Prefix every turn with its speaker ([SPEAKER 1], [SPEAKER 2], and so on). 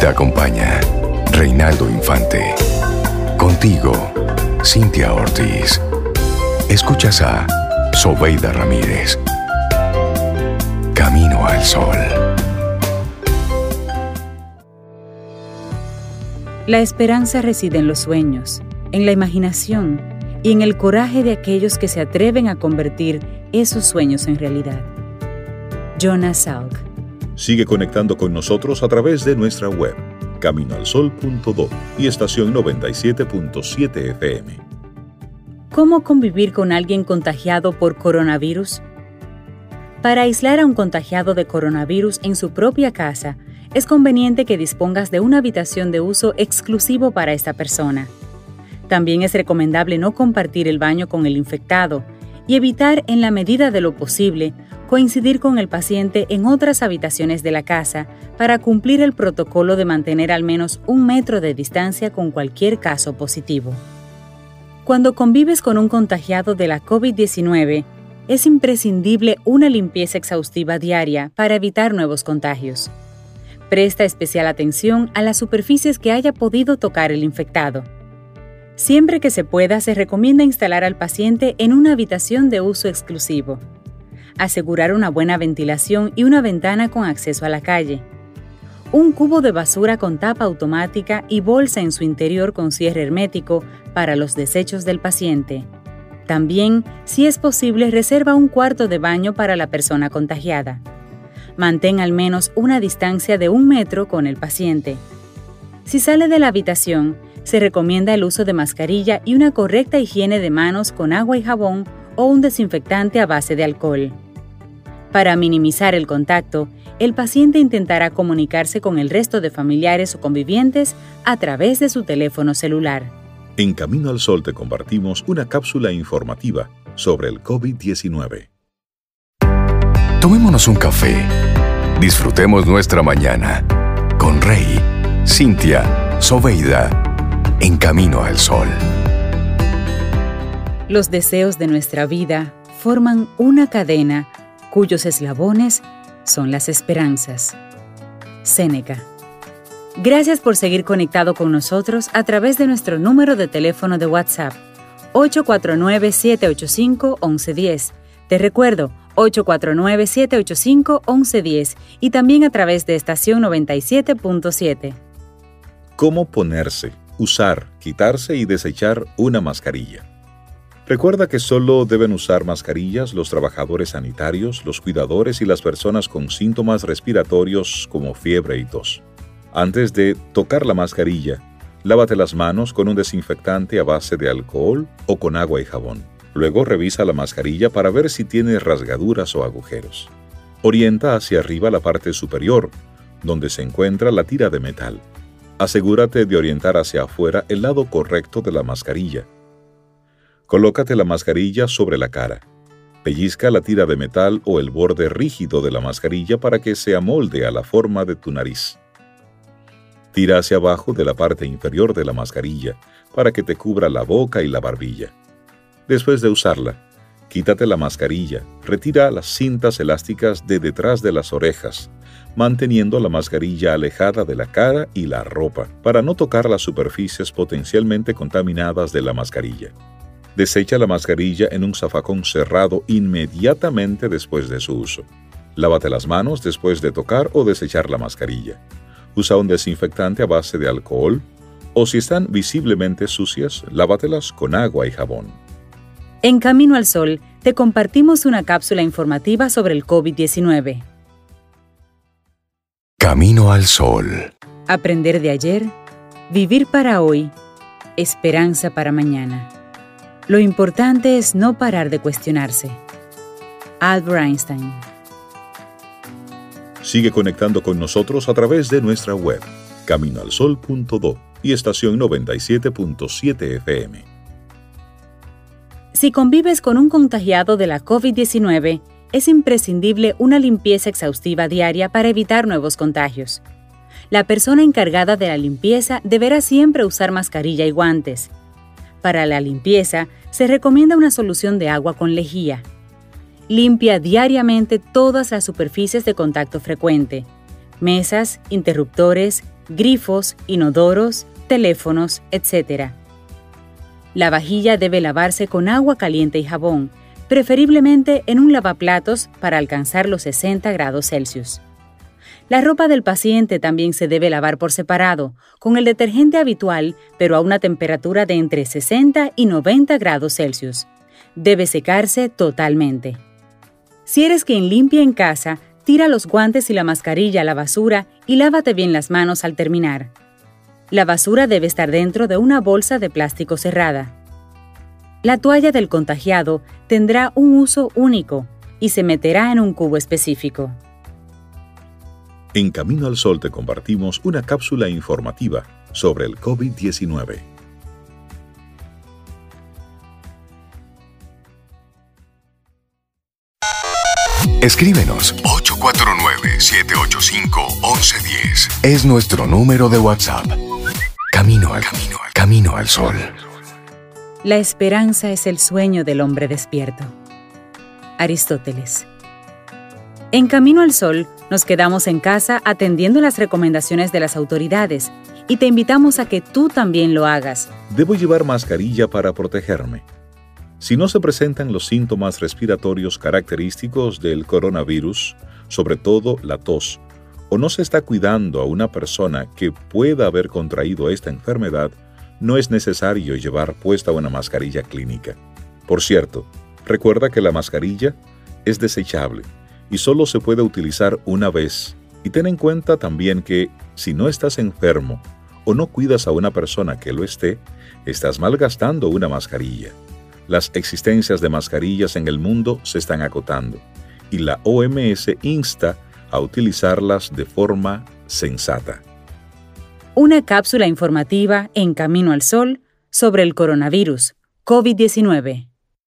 [SPEAKER 1] Te acompaña Reinaldo Infante. Contigo, Cintia Ortiz. Escuchas a Sobeida Ramírez. Camino al Sol.
[SPEAKER 2] La esperanza reside en los sueños, en la imaginación y en el coraje de aquellos que se atreven a convertir esos sueños en realidad. Jonas Salk.
[SPEAKER 3] Sigue conectando con nosotros a través de nuestra web, caminoalsol.do y estación 97.7 FM.
[SPEAKER 2] ¿Cómo convivir con alguien contagiado por coronavirus? Para aislar a un contagiado de coronavirus en su propia casa, es conveniente que dispongas de una habitación de uso exclusivo para esta persona. También es recomendable no compartir el baño con el infectado y evitar, en la medida de lo posible, coincidir con el paciente en otras habitaciones de la casa para cumplir el protocolo de mantener al menos un metro de distancia con cualquier caso positivo. Cuando convives con un contagiado de la COVID-19, es imprescindible una limpieza exhaustiva diaria para evitar nuevos contagios. Presta especial atención a las superficies que haya podido tocar el infectado. Siempre que se pueda, se recomienda instalar al paciente en una habitación de uso exclusivo. Asegurar una buena ventilación y una ventana con acceso a la calle. Un cubo de basura con tapa automática y bolsa en su interior con cierre hermético para los desechos del paciente. También, si es posible, reserva un cuarto de baño para la persona contagiada. Mantén al menos una distancia de un metro con el paciente. Si sale de la habitación, se recomienda el uso de mascarilla y una correcta higiene de manos con agua y jabón o un desinfectante a base de alcohol. Para minimizar el contacto, el paciente intentará comunicarse con el resto de familiares o convivientes a través de su teléfono celular.
[SPEAKER 3] En Camino al Sol te compartimos una cápsula informativa sobre el COVID-19.
[SPEAKER 1] Tomémonos un café. Disfrutemos nuestra mañana con Rey, Cintia, Soveida, en Camino al Sol.
[SPEAKER 2] Los deseos de nuestra vida forman una cadena cuyos eslabones son las esperanzas. Séneca. Gracias por seguir conectado con nosotros a través de nuestro número de teléfono de WhatsApp 849-785-1110. Te recuerdo, 849-785-1110 y también a través de estación 97.7.
[SPEAKER 3] ¿Cómo ponerse, usar, quitarse y desechar una mascarilla? Recuerda que solo deben usar mascarillas los trabajadores sanitarios, los cuidadores y las personas con síntomas respiratorios como fiebre y tos. Antes de tocar la mascarilla, lávate las manos con un desinfectante a base de alcohol o con agua y jabón. Luego revisa la mascarilla para ver si tiene rasgaduras o agujeros. Orienta hacia arriba la parte superior, donde se encuentra la tira de metal. Asegúrate de orientar hacia afuera el lado correcto de la mascarilla. Colócate la mascarilla sobre la cara. Pellizca la tira de metal o el borde rígido de la mascarilla para que se amolde a la forma de tu nariz. Tira hacia abajo de la parte inferior de la mascarilla para que te cubra la boca y la barbilla. Después de usarla, quítate la mascarilla, retira las cintas elásticas de detrás de las orejas, manteniendo la mascarilla alejada de la cara y la ropa para no tocar las superficies potencialmente contaminadas de la mascarilla. Desecha la mascarilla en un zafacón cerrado inmediatamente después de su uso. Lávate las manos después de tocar o desechar la mascarilla. Usa un desinfectante a base de alcohol o si están visiblemente sucias, lávatelas con agua y jabón.
[SPEAKER 2] En Camino al Sol, te compartimos una cápsula informativa sobre el COVID-19.
[SPEAKER 1] Camino al Sol.
[SPEAKER 2] Aprender de ayer, vivir para hoy, esperanza para mañana. Lo importante es no parar de cuestionarse. Albert Einstein.
[SPEAKER 3] Sigue conectando con nosotros a través de nuestra web, caminoalsol.do y estación 97.7 FM.
[SPEAKER 2] Si convives con un contagiado de la COVID-19, es imprescindible una limpieza exhaustiva diaria para evitar nuevos contagios. La persona encargada de la limpieza deberá siempre usar mascarilla y guantes. Para la limpieza, se recomienda una solución de agua con lejía. Limpia diariamente todas las superficies de contacto frecuente, mesas, interruptores, grifos, inodoros, teléfonos, etc. La vajilla debe lavarse con agua caliente y jabón, preferiblemente en un lavaplatos para alcanzar los 60 grados Celsius. La ropa del paciente también se debe lavar por separado, con el detergente habitual, pero a una temperatura de entre 60 y 90 grados Celsius. Debe secarse totalmente. Si eres quien limpia en casa, tira los guantes y la mascarilla a la basura y lávate bien las manos al terminar. La basura debe estar dentro de una bolsa de plástico cerrada. La toalla del contagiado tendrá un uso único y se meterá en un cubo específico.
[SPEAKER 3] En Camino al Sol te compartimos una cápsula informativa sobre el COVID-19.
[SPEAKER 1] Escríbenos 849-785-1110. Es nuestro número de WhatsApp. Camino al camino, al camino al sol.
[SPEAKER 2] La esperanza es el sueño del hombre despierto. Aristóteles. En Camino al Sol, nos quedamos en casa atendiendo las recomendaciones de las autoridades y te invitamos a que tú también lo hagas.
[SPEAKER 3] Debo llevar mascarilla para protegerme. Si no se presentan los síntomas respiratorios característicos del coronavirus, sobre todo la tos, o no se está cuidando a una persona que pueda haber contraído esta enfermedad, no es necesario llevar puesta una mascarilla clínica. Por cierto, recuerda que la mascarilla es desechable y solo se puede utilizar una vez. Y ten en cuenta también que si no estás enfermo o no cuidas a una persona que lo esté, estás malgastando una mascarilla. Las existencias de mascarillas en el mundo se están acotando y la OMS insta a utilizarlas de forma sensata.
[SPEAKER 2] Una cápsula informativa en Camino al Sol sobre el coronavirus COVID-19.